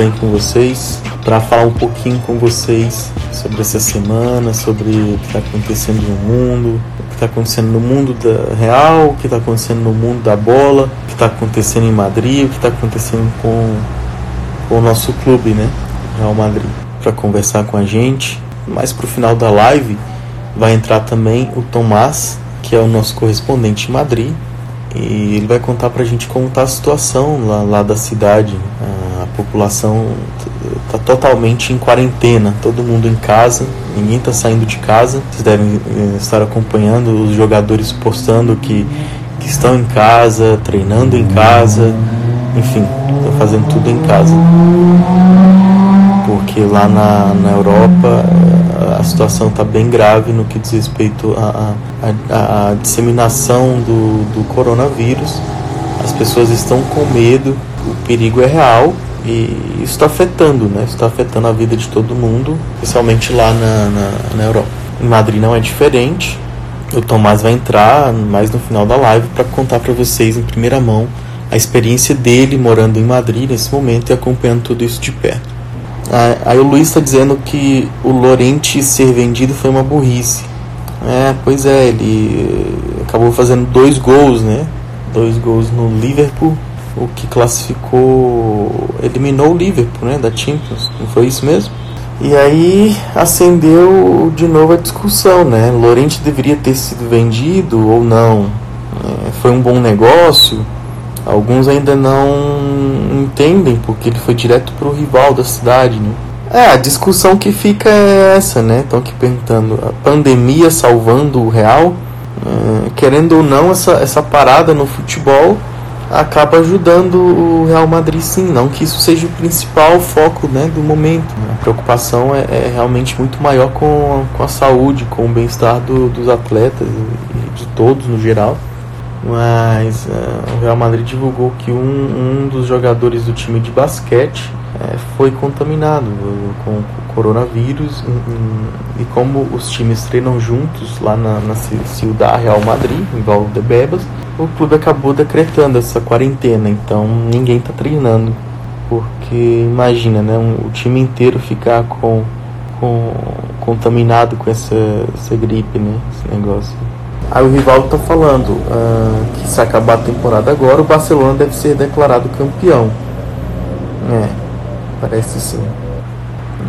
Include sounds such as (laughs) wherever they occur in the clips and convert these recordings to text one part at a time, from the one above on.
bem com vocês para falar um pouquinho com vocês sobre essa semana, sobre o que está acontecendo no mundo, o que está acontecendo no mundo da real, o que está acontecendo no mundo da bola, o que está acontecendo em Madrid, o que está acontecendo com, com o nosso clube, né, Real Madrid, para conversar com a gente. Mais para o final da live vai entrar também o Tomás, que é o nosso correspondente em Madrid, e ele vai contar pra gente como está a situação lá, lá da cidade. A população está totalmente em quarentena, todo mundo em casa, ninguém está saindo de casa. Vocês devem eh, estar acompanhando os jogadores postando que, que estão em casa, treinando em casa, enfim, estão fazendo tudo em casa. Porque lá na, na Europa a situação está bem grave no que diz respeito à disseminação do, do coronavírus. As pessoas estão com medo, o perigo é real e isso está afetando, né? Está afetando a vida de todo mundo, especialmente lá na, na, na Europa. Em Madrid não é diferente. O Tomás vai entrar mais no final da live para contar para vocês em primeira mão a experiência dele morando em Madrid nesse momento e acompanhando tudo isso de perto. Aí o Luiz está dizendo que o Lorente ser vendido foi uma burrice. É, pois é, ele acabou fazendo dois gols, né? Dois gols no Liverpool, o que classificou, eliminou o Liverpool, né? Da Champions, não foi isso mesmo? E aí acendeu de novo a discussão, né? Lorente deveria ter sido vendido ou não? É, foi um bom negócio? Alguns ainda não entendem porque ele foi direto para o rival da cidade, né? É, a discussão que fica é essa, né? Estão aqui perguntando, a pandemia salvando o Real? É, querendo ou não, essa, essa parada no futebol acaba ajudando o Real Madrid sim, não que isso seja o principal foco né, do momento. A preocupação é, é realmente muito maior com, com a saúde, com o bem-estar do, dos atletas e de todos no geral. Mas uh, o Real Madrid divulgou que um, um dos jogadores do time de basquete uh, foi contaminado com o coronavírus. E, e como os times treinam juntos lá na, na Real Madrid, em Valdebebas, o clube acabou decretando essa quarentena, então ninguém está treinando, porque imagina, né, um, o time inteiro ficar com, com contaminado com essa, essa gripe, né, esse negócio. Aí o Rivaldo tá falando uh, que se acabar a temporada agora, o Barcelona deve ser declarado campeão. É, parece sim.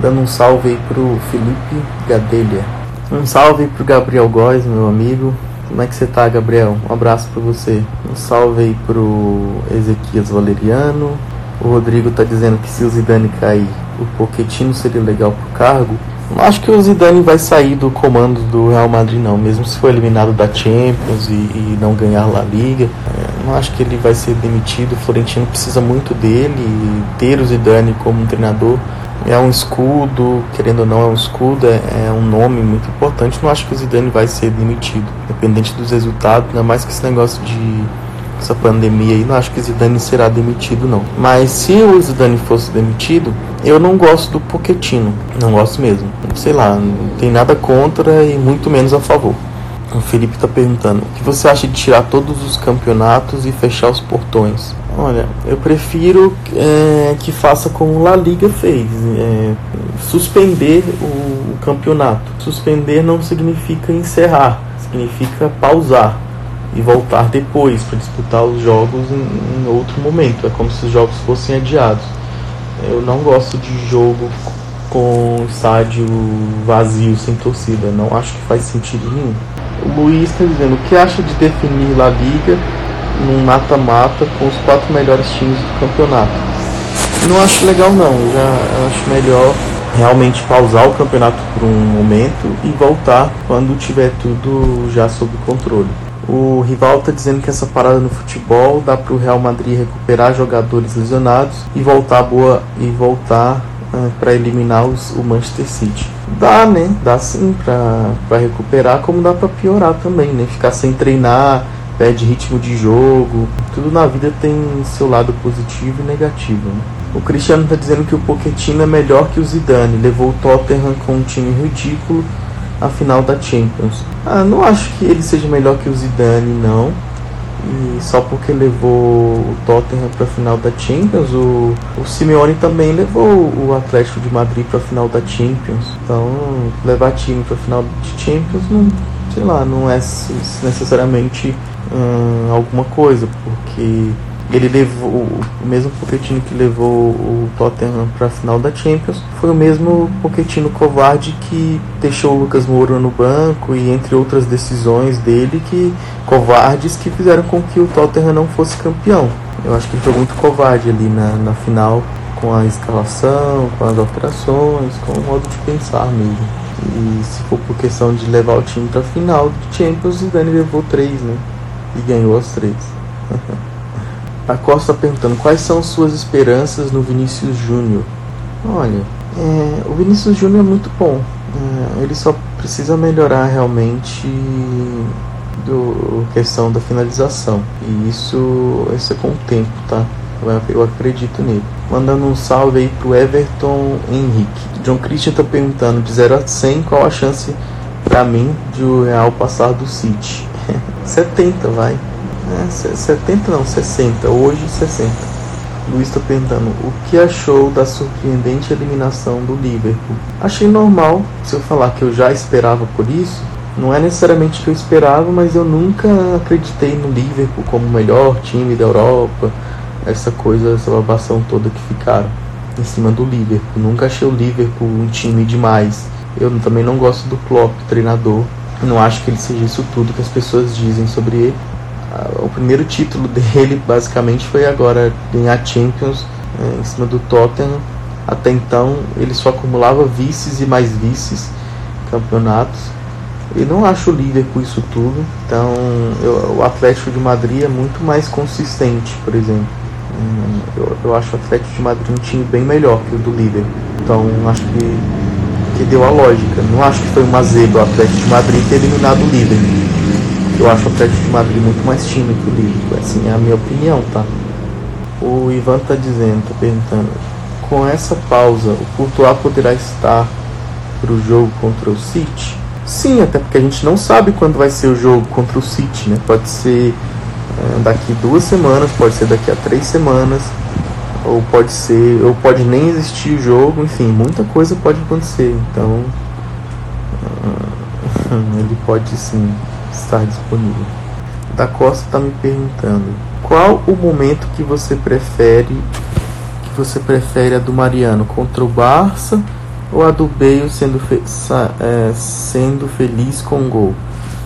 Dando um salve aí pro Felipe Gadelha. Um salve pro Gabriel Góes, meu amigo. Como é que você tá, Gabriel? Um abraço para você. Um salve aí pro Ezequias Valeriano. O Rodrigo tá dizendo que se o Zidane cair, o Pochettino seria legal pro cargo. Não acho que o Zidane vai sair do comando do Real Madrid não, mesmo se for eliminado da Champions e, e não ganhar La Liga. É, não acho que ele vai ser demitido. O Florentino precisa muito dele e ter o Zidane como um treinador é um escudo, querendo ou não é um escudo, é, é, um nome muito importante. Não acho que o Zidane vai ser demitido, independente dos resultados, ainda mais que esse negócio de essa pandemia aí, não acho que Zidane será demitido não. Mas se o Zidane fosse demitido, eu não gosto do Pochettino, não gosto mesmo. Sei lá, não tem nada contra e muito menos a favor. O Felipe está perguntando: o que você acha de tirar todos os campeonatos e fechar os portões? Olha, eu prefiro é, que faça como La Liga fez: é, suspender o, o campeonato. Suspender não significa encerrar, significa pausar e voltar depois para disputar os jogos em, em, outro momento. É como se os jogos fossem adiados. Eu não gosto de jogo com estádio vazio, sem torcida. Não acho que faz sentido nenhum. O Luiz está dizendo: o que acha de definir La Liga num mata-mata com os quatro melhores times do campeonato? Não acho legal, não. Eu já acho melhor realmente pausar o campeonato por um momento e voltar quando tiver tudo já sob controle. O rival está dizendo que essa parada no futebol dá para o Real Madrid recuperar jogadores lesionados e voltar boa e voltar para eliminar os, o Manchester City. Dá, né? Dá sim para recuperar, como dá para piorar também, né? Ficar sem treinar, perde ritmo de jogo. Tudo na vida tem seu lado positivo e negativo. Né? O Cristiano está dizendo que o Pochettino é melhor que o Zidane, levou o Tottenham com um time ridículo a final da Champions. Ah, não acho que ele seja melhor que o Zidane, não. E só porque levou o Tottenham para a final da Champions, o, o Simeone também levou o Atlético de Madrid para a final da Champions. Então, levar time para a final de Champions não, sei lá, não é necessariamente hum, alguma coisa, porque ele levou o mesmo Pochettino que levou o Tottenham para a final da Champions foi o mesmo Pochettino covarde que deixou o Lucas Moura no banco e entre outras decisões dele que covardes que fizeram com que o Tottenham não fosse campeão. Eu acho que ele foi muito covarde ali na, na final com a escalação com as alterações com o modo de pensar mesmo. E se for por questão de levar o time para a final de Champions o Dani levou três né? E ganhou as três (laughs) A Costa perguntando quais são suas esperanças no Vinícius Júnior. Olha, é, o Vinícius Júnior é muito bom. É, ele só precisa melhorar realmente do questão da finalização. E isso, isso é com o tempo, tá? Eu acredito nele. Mandando um salve aí pro Everton Henrique. John Christian tá perguntando de 0 a 100 qual a chance para mim de o Real passar do City. (laughs) 70, vai. É, 70 não, 60. Hoje 60. Luiz está perguntando o que achou da surpreendente eliminação do Liverpool. Achei normal. Se eu falar que eu já esperava por isso, não é necessariamente que eu esperava, mas eu nunca acreditei no Liverpool como o melhor time da Europa. Essa coisa, essa babação toda que ficaram em cima do Liverpool. Nunca achei o Liverpool um time demais. Eu também não gosto do Klopp, treinador. Não acho que ele seja isso tudo que as pessoas dizem sobre ele o primeiro título (laughs) dele basicamente foi agora ganhar Champions é, em cima do Tottenham. Até então ele só acumulava vices e mais vices campeonatos. E não acho o Liverpool isso tudo. Então eu, o Atlético de Madrid é muito mais consistente, por exemplo. Hum, eu, eu acho o Atlético de Madrid um time bem melhor que o do Liverpool. Então acho que, que deu a lógica. Não acho que foi uma zebra o Atlético de Madrid ter eliminado o Liverpool. Eu acho o Atlético de Madrid muito mais time que o Liverpool, assim é a minha opinião, tá? O Ivan tá dizendo, tá perguntando, com essa pausa, o Courtois poderá estar para o jogo contra o City? Sim, até porque a gente não sabe quando vai ser o jogo contra o City, né? Pode ser é, daqui duas semanas, pode ser daqui a três semanas, ou pode ser, ou pode nem existir o jogo, enfim, muita coisa pode acontecer. Então, (laughs) ele pode sim estar disponível. Da Costa está me perguntando qual o momento que você prefere que você prefere a do Mariano contra o Barça ou a do Bale sendo, fe é, sendo feliz com o gol?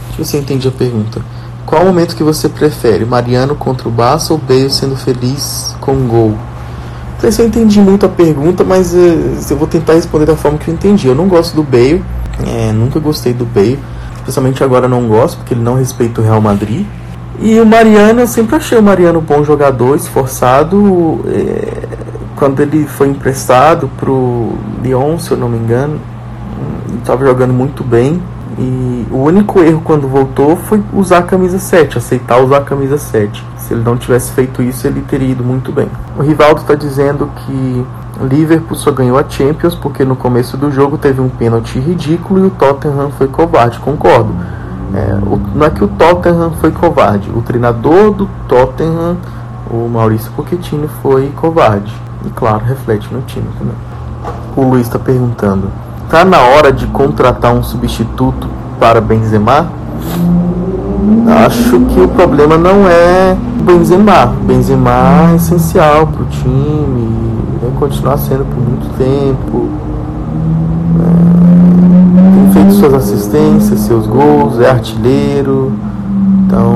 Deixa eu ver se eu entendi a pergunta. Qual o momento que você prefere, Mariano contra o Barça ou Bale sendo feliz com o gol? Não sei se eu entendi muito a pergunta, mas uh, eu vou tentar responder da forma que eu entendi. Eu não gosto do Bale, é, nunca gostei do Bale especialmente agora não gosto, porque ele não respeita o Real Madrid. E o Mariano, eu sempre achei o Mariano um bom jogador, esforçado. É, quando ele foi emprestado para o Lyon, se eu não me engano, estava jogando muito bem. E o único erro quando voltou foi usar a camisa 7, aceitar usar a camisa 7. Se ele não tivesse feito isso, ele teria ido muito bem. O Rivaldo está dizendo que Liverpool só ganhou a Champions porque no começo do jogo teve um pênalti ridículo e o Tottenham foi covarde, concordo. É, o, não é que o Tottenham foi covarde, o treinador do Tottenham, o Maurício Pochettino, foi covarde. E claro, reflete no time também. O Luiz está perguntando: tá na hora de contratar um substituto para Benzema? Acho que o problema não é Benzema. Benzema é essencial para o time, vai continuar sendo por muito tempo. É, tem feito suas assistências, seus gols, é artilheiro. Então,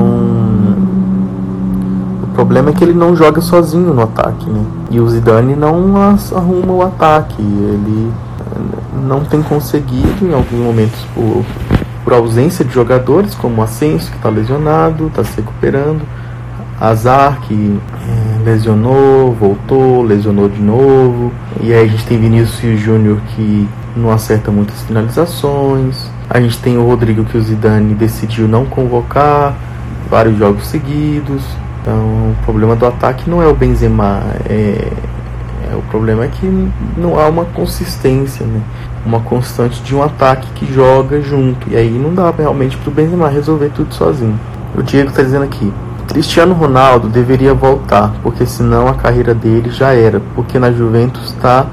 o problema é que ele não joga sozinho no ataque, né? E o Zidane não arruma o ataque. Ele é, não tem conseguido em alguns momentos por, por ausência de jogadores, como o Ascenso, que está lesionado, está se recuperando. Azar, que lesionou, voltou, lesionou de novo. E aí a gente tem Vinícius Júnior que não acerta muitas finalizações. A gente tem o Rodrigo que o Zidane decidiu não convocar vários jogos seguidos. Então o problema do ataque não é o Benzema, é, é o problema é que não há uma consistência, né? uma constante de um ataque que joga junto. E aí não dá realmente para o Benzema resolver tudo sozinho. O Diego está dizendo aqui, Cristiano Ronaldo deveria voltar, porque senão a carreira dele já era, porque na Juventus está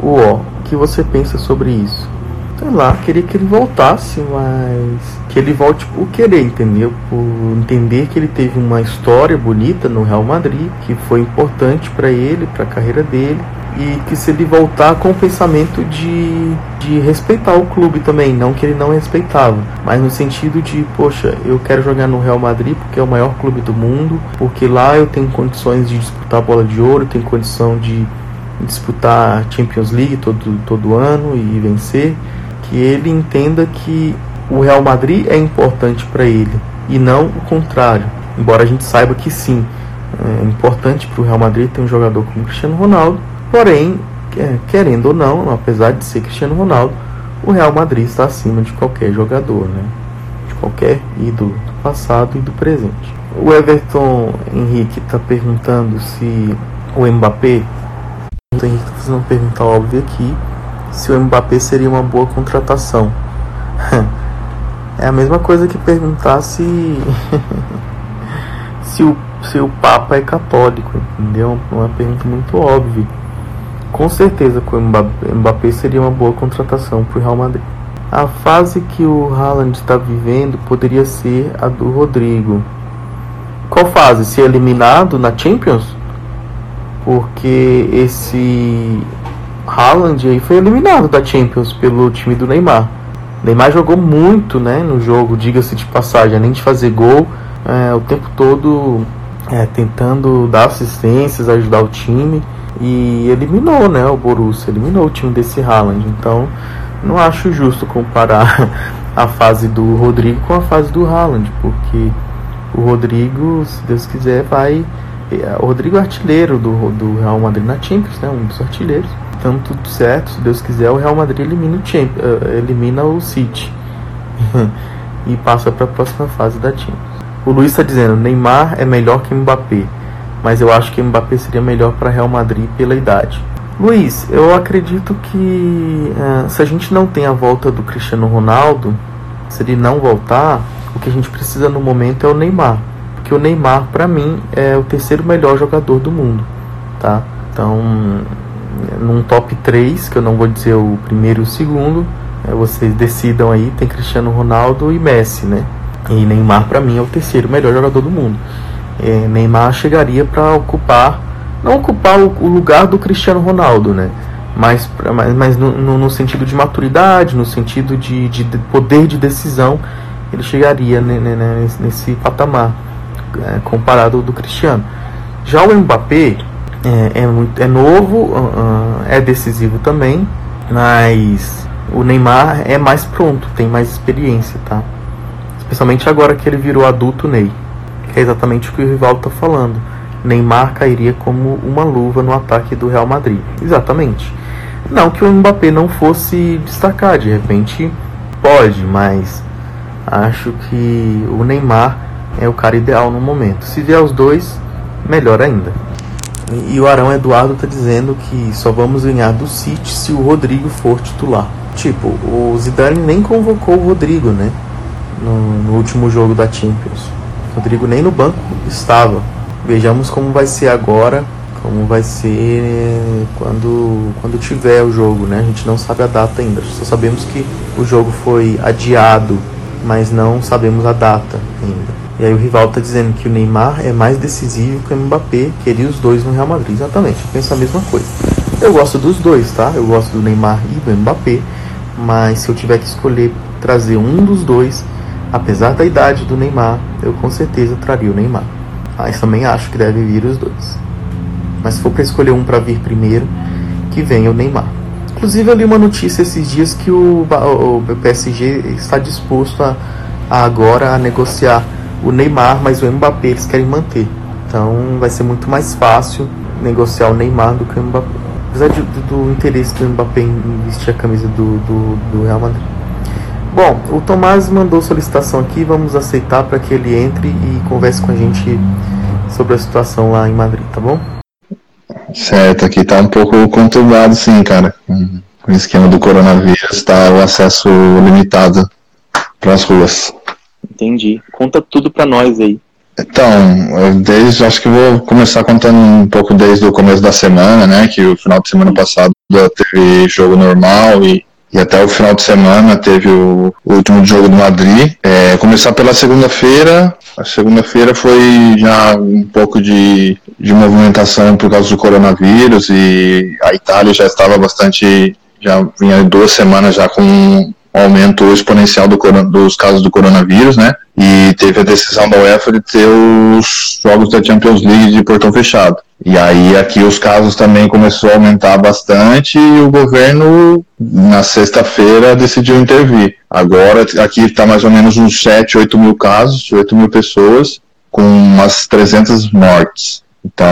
o ó. O que você pensa sobre isso? Sei lá, queria que ele voltasse, mas que ele volte por querer, entendeu? Por entender que ele teve uma história bonita no Real Madrid, que foi importante para ele, para a carreira dele, e que se ele voltar com o pensamento de, de respeitar o clube também, não que ele não respeitava, mas no sentido de, poxa, eu quero jogar no Real Madrid porque é o maior clube do mundo, porque lá eu tenho condições de disputar a bola de ouro, tenho condição de disputar Champions League todo, todo ano e vencer, que ele entenda que o Real Madrid é importante para ele e não o contrário, embora a gente saiba que sim, é importante para o Real Madrid ter um jogador como Cristiano Ronaldo, Porém, querendo ou não, apesar de ser Cristiano Ronaldo, o Real Madrid está acima de qualquer jogador, né? De qualquer ídolo do passado e do presente. O Everton Henrique está perguntando se o Mbappé. O Everton Henrique está fazendo uma pergunta óbvia aqui: se o Mbappé seria uma boa contratação. (laughs) é a mesma coisa que perguntar se. (laughs) se, o, se o Papa é católico, entendeu? Uma pergunta muito óbvia com certeza que o Mbappé seria uma boa contratação para o Real Madrid. A fase que o Haaland está vivendo poderia ser a do Rodrigo. Qual fase? Ser eliminado na Champions? Porque esse Haaland aí foi eliminado da Champions pelo time do Neymar. Neymar jogou muito né, no jogo, diga-se de passagem, além de fazer gol, é, o tempo todo é, tentando dar assistências, ajudar o time e eliminou, né, o Borussia, eliminou o time desse Haaland. Então, não acho justo comparar (laughs) a fase do Rodrigo com a fase do Haaland, porque o Rodrigo, se Deus quiser, vai. É, o Rodrigo é artilheiro do, do Real Madrid na Champions, né, um dos artilheiros. Então, tudo certo, se Deus quiser, o Real Madrid elimina o, Champions, eh, elimina o City (laughs) e passa para a próxima fase da Champions. O Luiz está dizendo: Neymar é melhor que Mbappé mas eu acho que Mbappé seria melhor para Real Madrid pela idade. Luiz, eu acredito que uh, se a gente não tem a volta do Cristiano Ronaldo, se ele não voltar, o que a gente precisa no momento é o Neymar, porque o Neymar para mim é o terceiro melhor jogador do mundo, tá? Então, num top 3, que eu não vou dizer o primeiro e o segundo, é, vocês decidam aí, tem Cristiano Ronaldo e Messi, né? E Neymar para mim é o terceiro melhor jogador do mundo é, Neymar chegaria para ocupar, não ocupar o, o, lugar do Cristiano Ronaldo, né? Mas, mas, mas no, no, no sentido de maturidade, no sentido de, de, poder de decisão, ele chegaria nesse, nesse patamar é, comparado ao do Cristiano. Já o Mbappé é, é, muito, é novo, é decisivo também, mas o Neymar é mais pronto, tem mais experiência, tá? Especialmente agora que ele virou adulto Ney que é exatamente o que o rival está falando. Neymar cairia como uma luva no ataque do Real Madrid. Exatamente. Não que o Mbappé não fosse destacar, de repente pode, mas acho que o Neymar é o cara ideal no momento. Se vier os dois, melhor ainda. E o Arão Eduardo está dizendo que só vamos ganhar do City se o Rodrigo for titular. Tipo, o Zidane nem convocou o Rodrigo, né? No, no último jogo da Champions. Rodrigo nem no banco estava. Vejamos como vai ser agora, como vai ser quando, quando tiver o jogo, né? A gente não sabe a data ainda, só sabemos que o jogo foi adiado, mas não sabemos a data ainda. E aí o rival está dizendo que o Neymar é mais decisivo que o Mbappé, queria os dois no Real Madrid. Exatamente, eu penso a mesma coisa. Eu gosto dos dois, tá? Eu gosto do Neymar e do Mbappé, mas se eu tiver que escolher trazer um dos dois, Apesar da idade do Neymar, eu com certeza traria o Neymar. Mas também acho que deve vir os dois. Mas se for para escolher um para vir primeiro, que venha o Neymar. Inclusive eu li uma notícia esses dias que o, o PSG está disposto a, a agora a negociar o Neymar, mas o Mbappé eles querem manter. Então vai ser muito mais fácil negociar o Neymar do que o Mbappé. Apesar de, do, do, interesse do Mbappé em vestir a camisa do, do, do Real Madrid. Bom, o Tomás mandou solicitação aqui, vamos aceitar para que ele entre e converse com a gente sobre a situação lá em Madrid, tá bom? Certo, aqui tá um pouco conturbado sim, cara. Com o esquema do coronavírus, tá o acesso limitado para as ruas. Entendi. Conta tudo para nós aí. Então, desde acho que vou começar contando um pouco desde o começo da semana, né? Que o final de semana passado teve jogo normal e, e até o final de semana teve o, último jogo do Madrid. É, começar pela segunda-feira. A segunda-feira foi já um pouco de, de movimentação por causa do coronavírus e a Itália já estava bastante já vinha duas semanas já com um aumento exponencial do, dos casos do coronavírus, né? E teve a decisão da UEFA de ter os jogos da Champions League de portão fechado. E aí aqui os casos também começou a aumentar bastante e o governo na sexta-feira decidiu intervir. Agora aqui está mais ou menos uns 7, 8 mil casos, 8 mil pessoas, com umas 300 mortes. Então,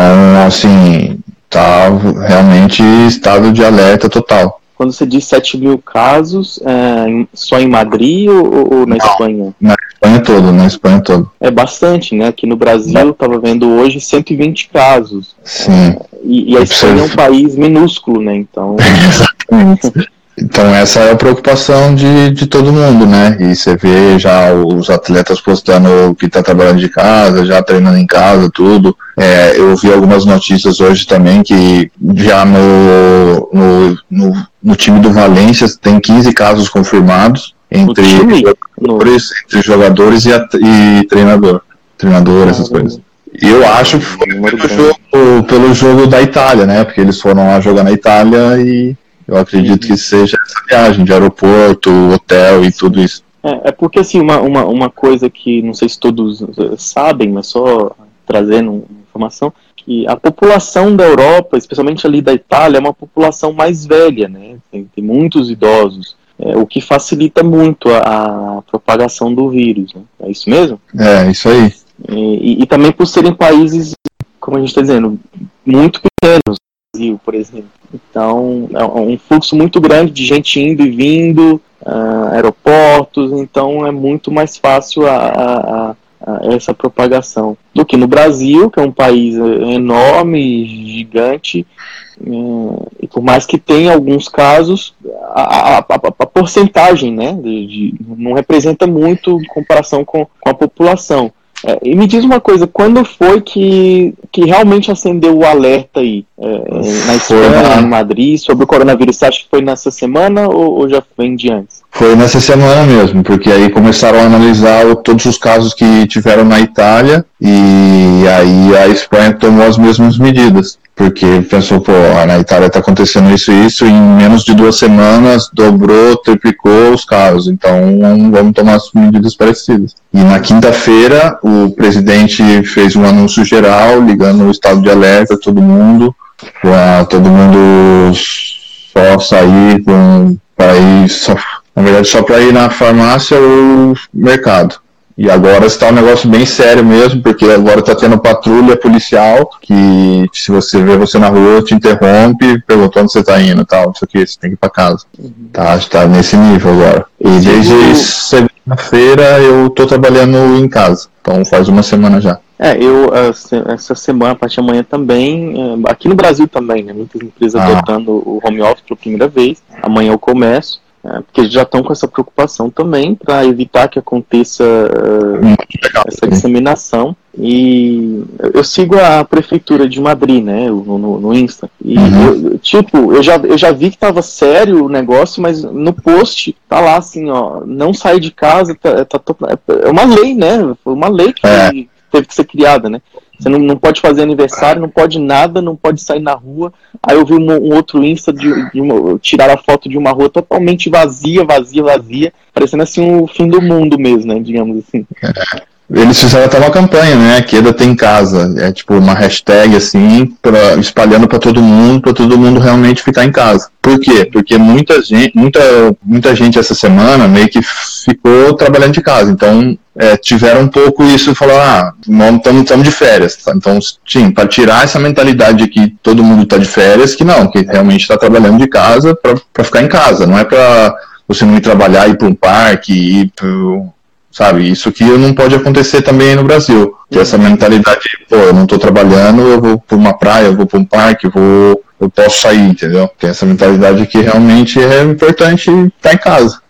assim, tá realmente estado de alerta total. Quando você diz 7 mil casos, é, só em Madrid ou, ou na Não, Espanha? Na Espanha todo, na Espanha todo. É bastante, né? Aqui no Brasil, estava vendo hoje 120 casos. Sim. É, e, e, a Espanha é um país minúsculo, né? Então. (laughs) Exatamente. (laughs) Então essa é a preocupação de, de todo mundo, né? E você vê já os atletas postando que tá trabalhando de casa, já treinando em casa, tudo. É, eu vi algumas notícias hoje também que já no, no, no, no time do Valência tem 15 casos confirmados entre jogadores, entre jogadores e, e treinador. Treinador, essas coisas. E eu acho que foi pelo jogo, pelo jogo da Itália, né? Porque eles foram lá jogar na Itália e eu acredito que seja essa viagem de aeroporto, hotel e tudo isso. É, é porque assim, uma, uma, uma coisa que não sei se todos eh, sabem, mas só trazendo informação, que a população da Europa, especialmente ali da Itália, é uma população mais velha, né? Tem, tem muitos idosos. É, o que facilita muito a, a propagação do vírus. Né? É isso mesmo? É, isso aí. E, e, e também por serem países, como a gente está dizendo, muito pequenos, Brasil, por exemplo. Então, é um fluxo muito grande de gente indo e vindo, uh, aeroportos, então é muito mais fácil a, a, a, essa propagação do que no Brasil, que é um país enorme, gigante, uh, e por mais que tenha alguns casos, a, a porcentagem né, de, de, não representa muito em comparação com, com a população. É, e me diz uma coisa, quando foi que, que realmente acendeu o alerta aí é, na Espanha, em Madrid, sobre o coronavírus? Você acha que foi nessa semana ou, ou, já vem de antes? Foi nessa semana mesmo, porque aí começaram a analisar o, todos os casos que tiveram na Itália e aí a Espanha tomou as mesmas medidas porque pensou, pô, na Itália está acontecendo isso e isso, e em menos de duas semanas dobrou, triplicou os casos, então vamos tomar as medidas parecidas. E na quinta-feira, o presidente fez um anúncio geral, ligando o estado de alerta a todo mundo, para todo mundo só sair para ir, na verdade, só para ir na farmácia ou mercado. E agora está um negócio bem sério mesmo, porque agora está tendo patrulha policial que se você vê você na rua, te interrompe, perguntando onde você está indo tal, isso aqui, você tem que ir para casa. Uhum. Tá, está nesse nível agora. E desde segunda-feira eu estou trabalhando em casa, então faz uma semana já. É, eu essa semana, a partir de amanhã também, é, aqui no Brasil também, né, muitas empresas ah. adotando o home office pela primeira vez, amanhã eu começo. É, porque eles já estão com essa preocupação também para evitar que aconteça uh, essa disseminação. E eu sigo a prefeitura de Madrid, né, no, no, no Insta. E, uhum. eu, tipo, eu já, eu já vi que tava sério o negócio, mas no post tá lá assim, ó, não sai de casa, tá, tá, é uma lei, né? Foi uma lei que é. teve que ser criada, né? Você não, não pode fazer aniversário, não pode nada, não pode sair na rua. Aí eu vi um, um outro Insta de, de uma, tirar a foto de uma rua totalmente vazia, vazia, vazia, parecendo assim o fim do mundo mesmo, né? Digamos assim. (laughs) Eles fizeram até uma campanha, né? Queda tem casa. É tipo uma hashtag assim, pra, espalhando para todo mundo, para todo mundo realmente ficar em casa. Por quê? Porque muita gente, muita, muita gente essa semana meio que ficou trabalhando de casa. Então é, tiveram um pouco isso, falaram, ah, estamos de férias. Tá? Então, sim, para tirar essa mentalidade de que todo mundo está de férias, que não, que realmente está trabalhando de casa para ficar em casa. Não é para você não ir trabalhar, ir para um parque, ir pro sabe? Isso que não pode acontecer também no Brasil. Que essa mentalidade, pô, eu não estou trabalhando, eu vou para uma praia, eu vou para um parque, eu vou, eu posso sair, entendeu? Tem essa mentalidade que realmente é importante estar em casa.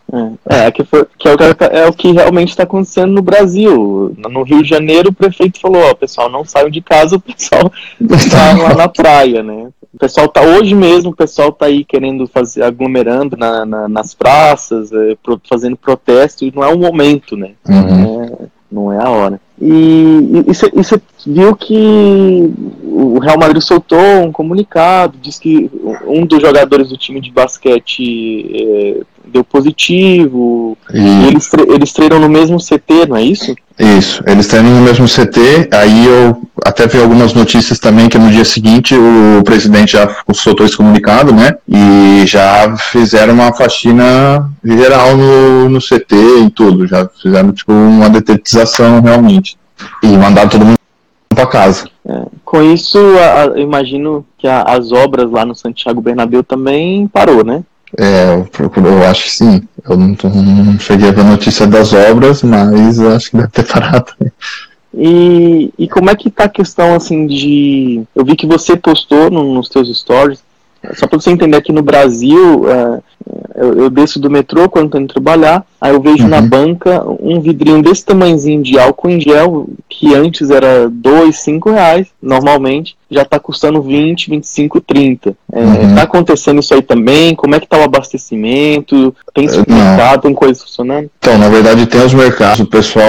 É, é, que, foi, que é, o, é o que realmente está acontecendo no Brasil. No Rio de Janeiro, o prefeito falou: ó, pessoal, não saiam de casa, o pessoal está (laughs) lá na praia, né? O pessoal tá hoje mesmo, o pessoal tá aí querendo fazer, aglomerando na, na, nas praças, é, pro, fazendo protesto, e não é o momento, né? Uhum. É, não é a hora. E você viu que o Real Madrid soltou um comunicado, diz que um dos jogadores do time de basquete é, deu positivo. E... Eles, eles treinam no mesmo CT, não é isso? Isso, eles treinam no mesmo CT. Aí eu até vi algumas notícias também que no dia seguinte o presidente já soltou esse comunicado, né? E já fizeram uma faxina geral no, no CT e tudo. Já fizeram tipo uma detetização realmente. E mandaram todo mundo para casa. É, com isso, a, a, imagino que a, as obras lá no Santiago Bernabéu também parou, né? É, eu, eu acho que sim. Eu não, não cheguei a ver a notícia das obras, mas acho que deve ter (laughs) parado. E, e como é que tá a questão assim de. Eu vi que você postou no, nos seus stories só para você entender, aqui no Brasil, é, eu, eu, desço do metrô quando estou indo trabalhar, aí eu vejo uhum. na banca um vidrinho desse tamanhozinho de álcool em gel, que antes era 2, 5 reais, normalmente, já está custando 20, 25, 30. É, uhum. Tá acontecendo isso aí também? Como é que tá o abastecimento? Tem supermercado, tem coisa funcionando? Então, na verdade tem os mercados, o pessoal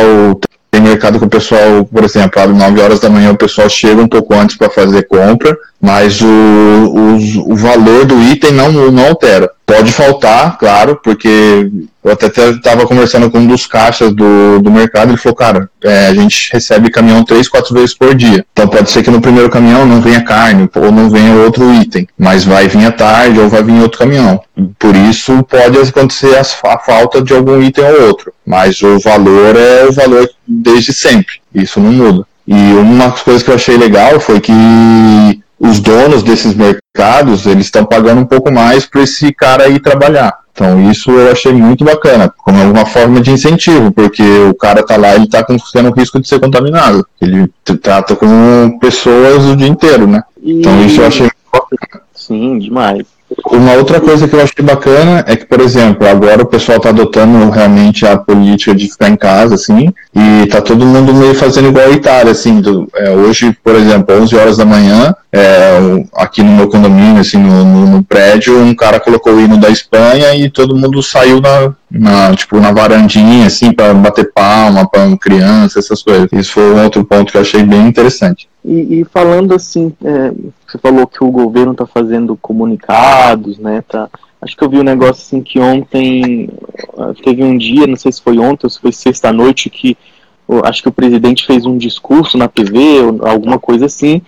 tem mercado que o pessoal, por exemplo, abre 9 horas da manhã, o pessoal chega um pouco antes para fazer compra, mas o, o, o, valor do item não, não altera. Pode faltar, claro, porque eu até estava conversando com um dos caixas do, do mercado, ele falou, cara, é, a gente recebe caminhão três, quatro vezes por dia. Então pode ser que no primeiro caminhão não venha carne, ou não venha outro item, mas vai vir à tarde ou vai vir outro caminhão. Por isso pode acontecer a falta de algum item ou outro, mas o valor é o valor desde sempre, isso não muda. E uma coisa que eu achei legal foi que os donos desses mercados, eles estão pagando um pouco mais para esse cara ir trabalhar. Então isso eu achei muito bacana, como uma forma de incentivo, porque o cara tá lá e está correndo o risco de ser contaminado. Ele trata com pessoas o dia inteiro, né? E... Então isso eu achei muito bacana. Sim, demais. Uma outra coisa que eu achei bacana é que, por exemplo, agora o pessoal está adotando realmente a política de ficar em casa, assim, e tá todo mundo meio fazendo igual a Itália, assim. Do, é, hoje, por exemplo, 11 horas da manhã, é, aqui no meu condomínio, assim, no, no, no, prédio, um cara colocou o hino da Espanha e todo mundo saiu na, na tipo, na varandinha, assim, para bater palma para criança, essas coisas. Isso foi um outro ponto que eu achei bem interessante. E, e falando assim, é, você falou que o governo está fazendo comunicados, né? Tá, acho que eu vi um negócio assim que ontem teve um dia, não sei se foi ontem ou se foi sexta noite, que acho que o presidente fez um discurso na TV, alguma coisa assim,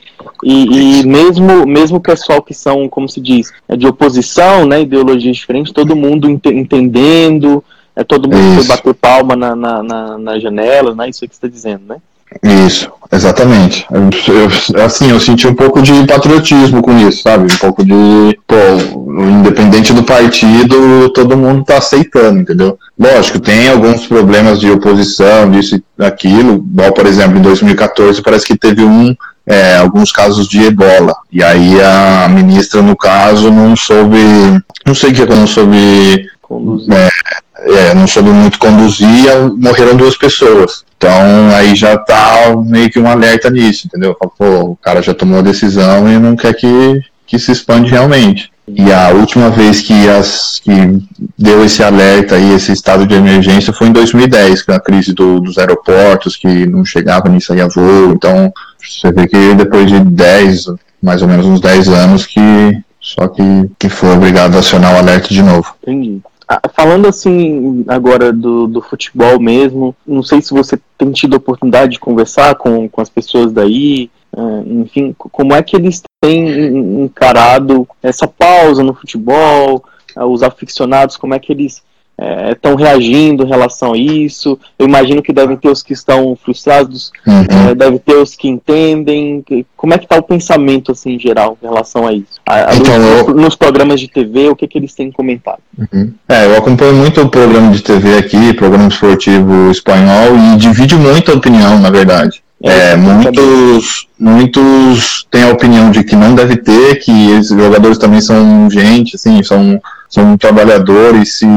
e, e, mesmo mesmo o pessoal que são, como se diz, é de oposição, né, ideologias diferentes, todo mundo ent entendendo, é todo mundo foi bater palma na, na, na, na janela, né, isso que você está dizendo, né? Isso, exatamente. Eu, assim, eu senti um pouco de patriotismo com isso, sabe? Um pouco de, pô, independente do partido, todo mundo tá aceitando, entendeu? Lógico, tem alguns problemas de oposição, disso e daquilo, igual, por exemplo, em 2014 parece que teve um, é, alguns casos de ebola, e aí a ministra, no caso, não soube, não sei o que, não soube conduzir. É, é, não soube muito conduzir, morreram duas pessoas. Então aí já tá meio que um alerta nisso, entendeu? Pô, o cara já tomou a decisão e não quer que, que se expande realmente. E a última vez que, as, que deu esse alerta e esse estado de emergência foi em 2010, com a crise do, dos aeroportos, que não chegava nem saía voo. Então, você vê que depois de 10, mais ou menos uns 10 anos, que só que, que foi obrigado a acionar o alerta de novo. Entendi. Ah, falando assim agora do, do futebol mesmo, não sei se você tem tido a oportunidade de conversar com, com as pessoas daí, uh, enfim, como é que eles têm encarado essa pausa no futebol, uh, os aficionados, como é que eles estão é, reagindo em relação a isso. Eu imagino que devem ter os que estão frustrados, uhum. é, deve ter os que entendem. Como é que está o pensamento assim em geral em relação a isso? A, então, nos, eu... nos, programas de TV, o que, que eles têm comentado? Uhum. É, eu acompanho muito o programa de TV aqui, programa esportivo espanhol, e divide muito a opinião, na verdade. É, é muitos, muitos têm a opinião de que não deve ter, que esses jogadores também são gente, assim, são são trabalhadores, se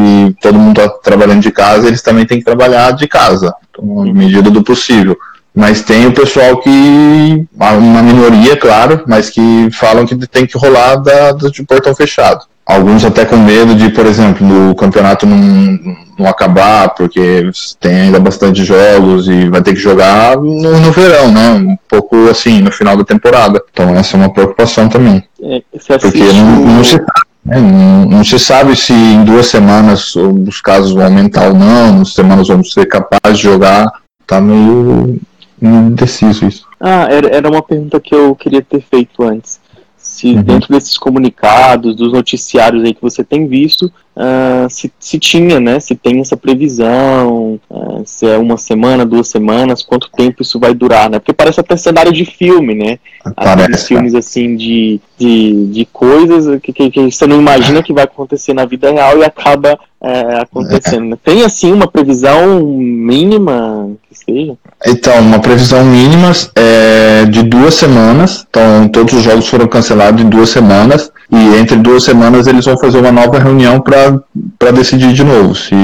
todo mundo está trabalhando de casa, eles também têm que trabalhar de casa, então, na medida do possível. Mas tem o pessoal que, uma minoria, claro, mas que falam que tem que rolar da, de portão fechado. Alguns até com medo de, por exemplo, no campeonato não, não acabar, porque tem ainda bastante jogos e vai ter que jogar no, no verão, né? Um pouco assim, no final da temporada. Então essa é uma preocupação também. É, porque não, não, se sabe, né? não, não, se sabe se em duas semanas os casos vão aumentar ou não, as semanas vão ser capazes de jogar. Tá meio indeciso isso. Ah, era, era uma pergunta que eu queria ter feito antes se uhum. dentro desses comunicados, dos noticiários aí que você tem visto, uh, se, se tinha, né, se tem essa previsão, uh, se é uma semana, duas semanas, quanto tempo isso vai durar, né? Porque parece até cenário de filme, né? Parece, filmes assim de, de, de coisas que, que, que, você não imagina que vai acontecer na vida real e acaba é, acontecendo. É. Tem assim uma previsão mínima que seja? Então, uma previsão mínima é de duas semanas. Então, todos os jogos foram cancelados em duas semanas. E entre duas semanas eles vão fazer uma nova reunião para decidir de novo se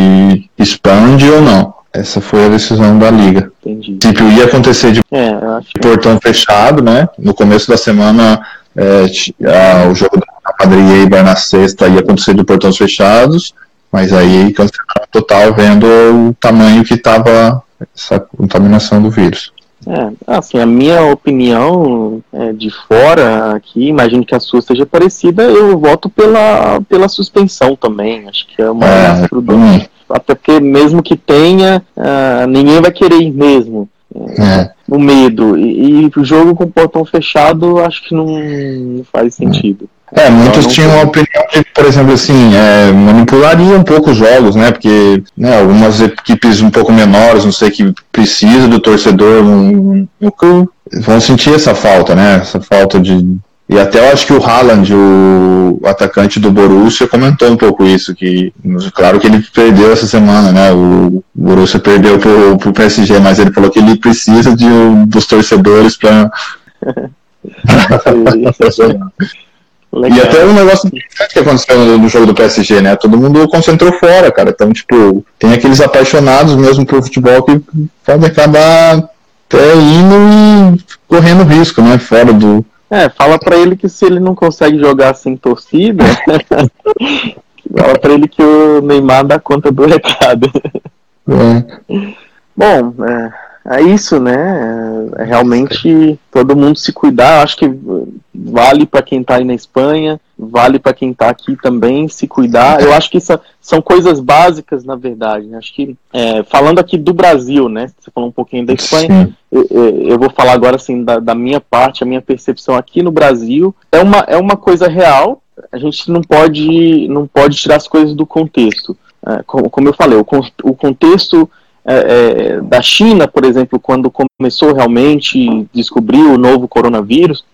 expande ou não. Essa foi a decisão da liga. Entendi. Tipo, ia acontecer de é, portão fechado, né? No começo da semana, é, a, o jogo da Madrid e Eibar na sexta ia acontecer de portões fechados, mas aí cancelaram total vendo o tamanho que estava essa contaminação do vírus. É, assim, a minha opinião é, de fora aqui, imagino que a sua seja parecida, eu voto pela, pela suspensão também. Acho que é uma é, prudente. Até porque mesmo que tenha, uh, ninguém vai querer ir mesmo. É. O medo. E, e, o jogo com o portão fechado, acho que não, não faz sentido. É, muitos tinham a opinião de, por exemplo, assim, é, manipularia um pouco os jogos, né? Porque né, algumas equipes um pouco menores, não sei, que precisa do torcedor, um, um, vão sentir essa falta, né? Essa falta de. E até eu acho que o Haaland, o atacante do Borussia, comentou um pouco isso, que claro que ele perdeu essa semana, né? O Borussia perdeu pro, pro PSG, mas ele falou que ele precisa de, dos torcedores para (laughs) (laughs) Legal. E até um negócio que aconteceu no jogo do PSG, né? Todo mundo concentrou fora, cara. Então, tipo, tem aqueles apaixonados mesmo pelo futebol que podem acabar até indo e correndo risco, né? Fora do. É, fala pra ele que se ele não consegue jogar sem torcida, (laughs) fala pra ele que o Neymar dá conta do (laughs) recado. É. Bom, é é isso, né? É realmente todo mundo se cuidar. Acho que vale para quem está aí na Espanha, vale para quem está aqui também se cuidar. Eu acho que isso são coisas básicas, na verdade. Né? Acho que é, falando aqui do Brasil, né? Você falou um pouquinho da Espanha. Eu, eu, vou falar agora assim da, da minha parte, a minha percepção aqui no Brasil é uma é uma coisa real. A gente não pode não pode tirar as coisas do contexto. É, como, como eu falei, o, o contexto é, é, da China, por exemplo, quando começou realmente descobrir o novo coronavírus,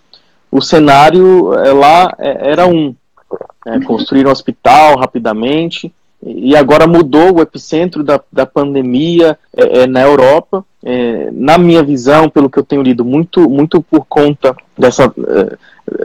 o cenário é, lá é, era um. É, construir um hospital rapidamente, e agora mudou o epicentro da, da pandemia é, na Europa. na minha visão, pelo que eu tenho lido, muito, muito por conta dessa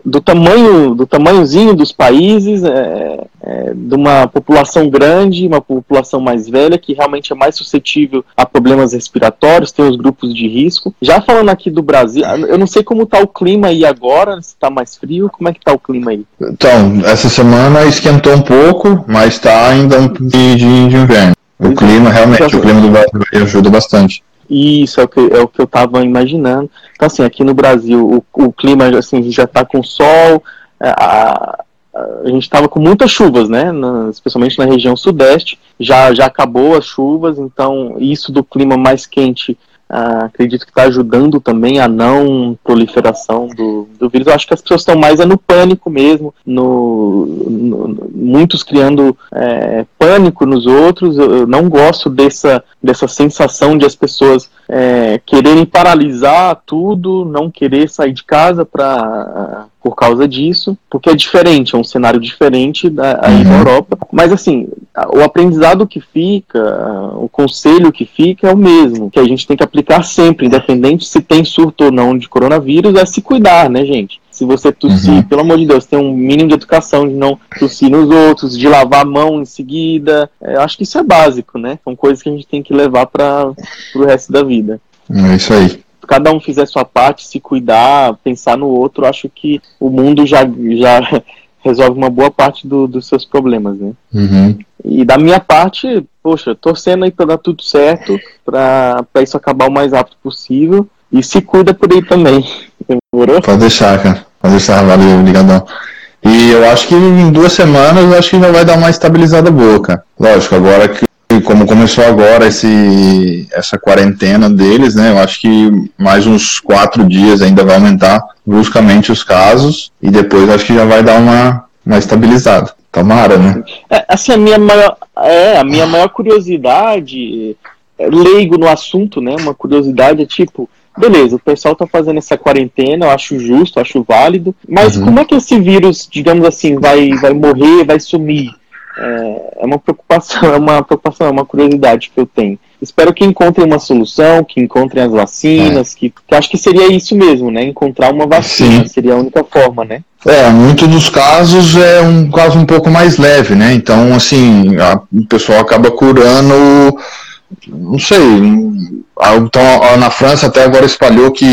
do tamanho do tamanhozinho dos países, é, é, de uma população grande, uma população mais velha que realmente é mais suscetível a problemas respiratórios, tem os grupos de risco. Já falando aqui do Brasil, eu não sei como está o clima aí agora, se está mais frio, como é que está o clima aí? Então, essa semana esquentou um pouco, mas está ainda de, de, de inverno. O é. clima, realmente, o clima do Brasil ajuda bastante. Isso é o que, é o que eu estava imaginando. Então, assim, aqui no Brasil, o, o clima assim, já está com sol, é, a, a gente estava com muitas chuvas, né? Na, especialmente na região sudeste. Já, já acabou as chuvas, então isso do clima mais quente Uh, acredito que está ajudando também a não proliferação do, do vírus. Eu acho que as pessoas estão mais é no pânico mesmo, no, no muitos criando é, pânico nos outros. Eu, não gosto dessa, dessa sensação de as pessoas é, quererem paralisar tudo, não querer sair de casa para por causa disso, porque é diferente, é um cenário diferente da, aí uhum. na Europa. Mas assim, o aprendizado que fica, o conselho que fica é o mesmo, que a gente tem que aplicar sempre, independente se tem surto ou não de coronavírus, é se cuidar, né, gente? Se você tossir, uhum. pelo amor de Deus, tem um mínimo de educação de não tossir nos outros, de lavar a mão em seguida. É, acho que isso é básico, né? São coisas que a gente tem que levar para o resto da vida. É isso aí cada um fizer sua parte, se cuidar, pensar no outro, acho que o mundo já, já (laughs) resolve uma boa parte do, dos seus problemas, né? Uhum. E da minha parte, poxa, torcendo aí pra dar tudo certo, pra isso acabar o mais rápido possível. E se cuida por aí também. Demorou? Pode deixar, cara. Pode deixar, valeu, ligadão. E eu acho que em duas semanas eu acho que já vai dar uma estabilizada boa, cara. Lógico, agora que como começou agora esse, essa quarentena deles, né? Eu acho que mais uns quatro dias ainda vai aumentar bruscamente os casos e depois acho que já vai dar uma, uma estabilizada. Tomara, né? É, assim, a minha maior, é, a minha maior curiosidade, é, leigo no assunto, né? Uma curiosidade é tipo, beleza, o pessoal tá fazendo essa quarentena, eu acho justo, eu acho válido, mas uhum. como é que esse vírus, digamos assim, vai, vai morrer, vai sumir? É, é uma preocupação, é uma preocupação, é uma curiosidade que eu tenho. Espero que encontrem uma solução, que encontrem as vacinas, é. que, que acho que seria isso mesmo, né? Encontrar uma vacina Sim. seria a única forma, né? É, muitos dos casos é um caso um pouco mais leve, né? Então, assim, a, o pessoal acaba curando, não sei. Então, na França até agora espalhou que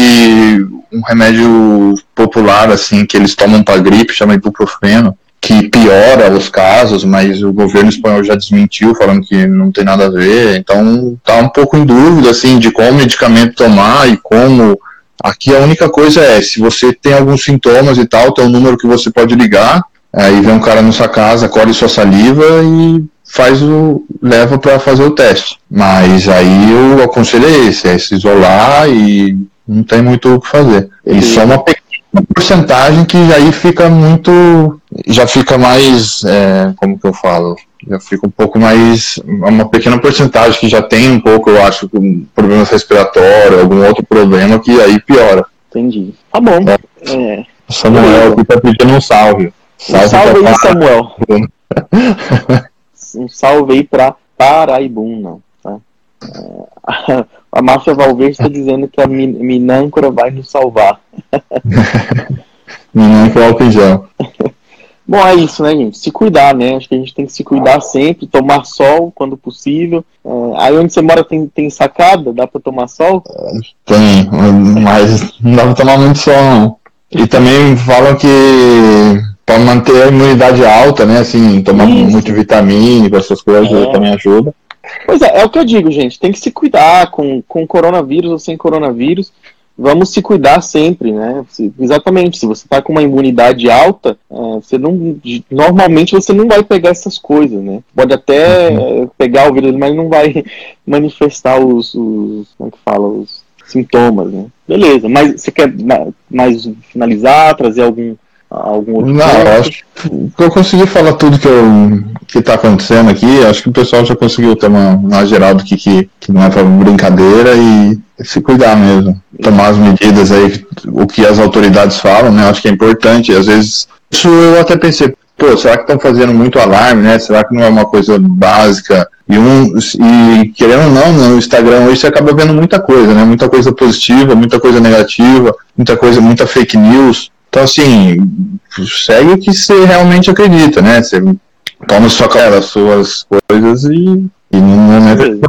um remédio popular, assim, que eles tomam para gripe, chama ibuprofeno, que piora os casos, mas o governo espanhol já desmentiu, falando que não tem nada a ver. Então tá um pouco em dúvida assim de qual medicamento tomar e como. Aqui a única coisa é, se você tem alguns sintomas e tal, tem um número que você pode ligar, aí vem um cara na sua casa, colhe sua saliva e faz o leva para fazer o teste. Mas aí o aconselho é esse, é se isolar e não tem muito o que fazer. E só uma pequena porcentagem que aí fica muito. já fica mais. É, como que eu falo? Já fica um pouco mais. uma pequena porcentagem que já tem um pouco, eu acho, um problema respiratório, algum outro problema que aí piora. Entendi. Tá bom. É. É. Samuel aqui tá pedindo um salve. Salve, um salve aí, Samuel. (laughs) um salve aí pra Paraibuna. Tá? É, a máfia Valverde está dizendo que a Minâncora vai nos salvar. (laughs) Minâncora é gel. Bom, é isso, né, gente? Se cuidar, né? Acho que a gente tem que se cuidar sempre, tomar sol quando possível. É, aí onde você mora tem, tem sacada? Dá para tomar sol? Tem, mas não dá para tomar muito sol, não. E também falam que para manter a imunidade alta, né? Assim, tomar isso. multivitamínico, essas coisas é. também ajuda. Pois é, é o que eu digo, gente. Tem que se cuidar com, com coronavírus ou sem coronavírus. Vamos se cuidar sempre, né? Se, exatamente. Se você está com uma imunidade alta, é, você não, normalmente você não vai pegar essas coisas, né? Pode até uhum. pegar o vírus, mas não vai (laughs) manifestar os, os como é que fala, os sintomas, né? Beleza. Mas você quer mais finalizar, trazer algum algum outro Não, acho que eu consegui falar tudo que eu que está acontecendo aqui. Acho que o pessoal já conseguiu ter uma, uma geral do que, que, que não é para brincadeira e se cuidar mesmo. Tomar as medidas aí, o que as autoridades falam, né? Acho que é importante. Às vezes, isso eu até pensei, pô, será que estão fazendo muito alarme, né? Será que não é uma coisa básica? E, um, e querendo ou não, no Instagram hoje você acaba vendo muita coisa, né? Muita coisa positiva, muita coisa negativa, muita coisa, muita fake news. Então, assim, segue o que você realmente acredita, né? Você toma sua, as suas coisas e, e no momento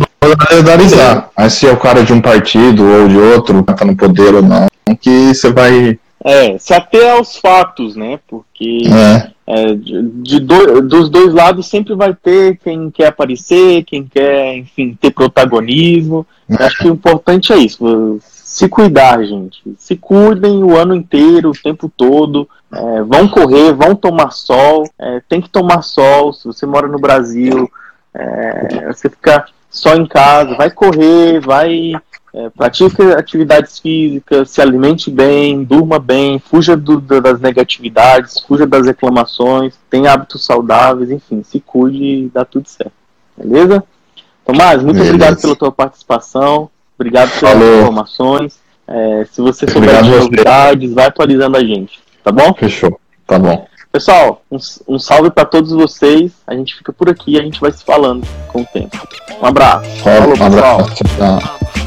analisar. Mas se é o cara de um partido ou de outro, tá no poder ou não, que você vai. É, se até aos fatos, né? Porque é. É, de, de do, dos dois lados sempre vai ter quem quer aparecer, quem quer, enfim, ter protagonismo. É. Acho que o importante é isso se cuidar, gente. Se cuidem o ano inteiro, o tempo todo. É, vão correr, vão tomar sol. É, tem que tomar sol. Se você mora no Brasil, é, você fica só em casa, vai correr, vai. É, pratique atividades físicas, se alimente bem, durma bem, fuja do, das negatividades, fuja das reclamações, tenha hábitos saudáveis, enfim, se cuide e dá tudo certo. Beleza? Tomás, muito Beleza. obrigado pela tua participação. Obrigado pelas Falou. informações. É, se você souber de novidades, vai atualizando a gente, tá bom? Fechou, tá bom. Pessoal, um, um salve para todos vocês. A gente fica por aqui, a gente vai se falando com o tempo. Um abraço. Falou, um abraço. Tchau.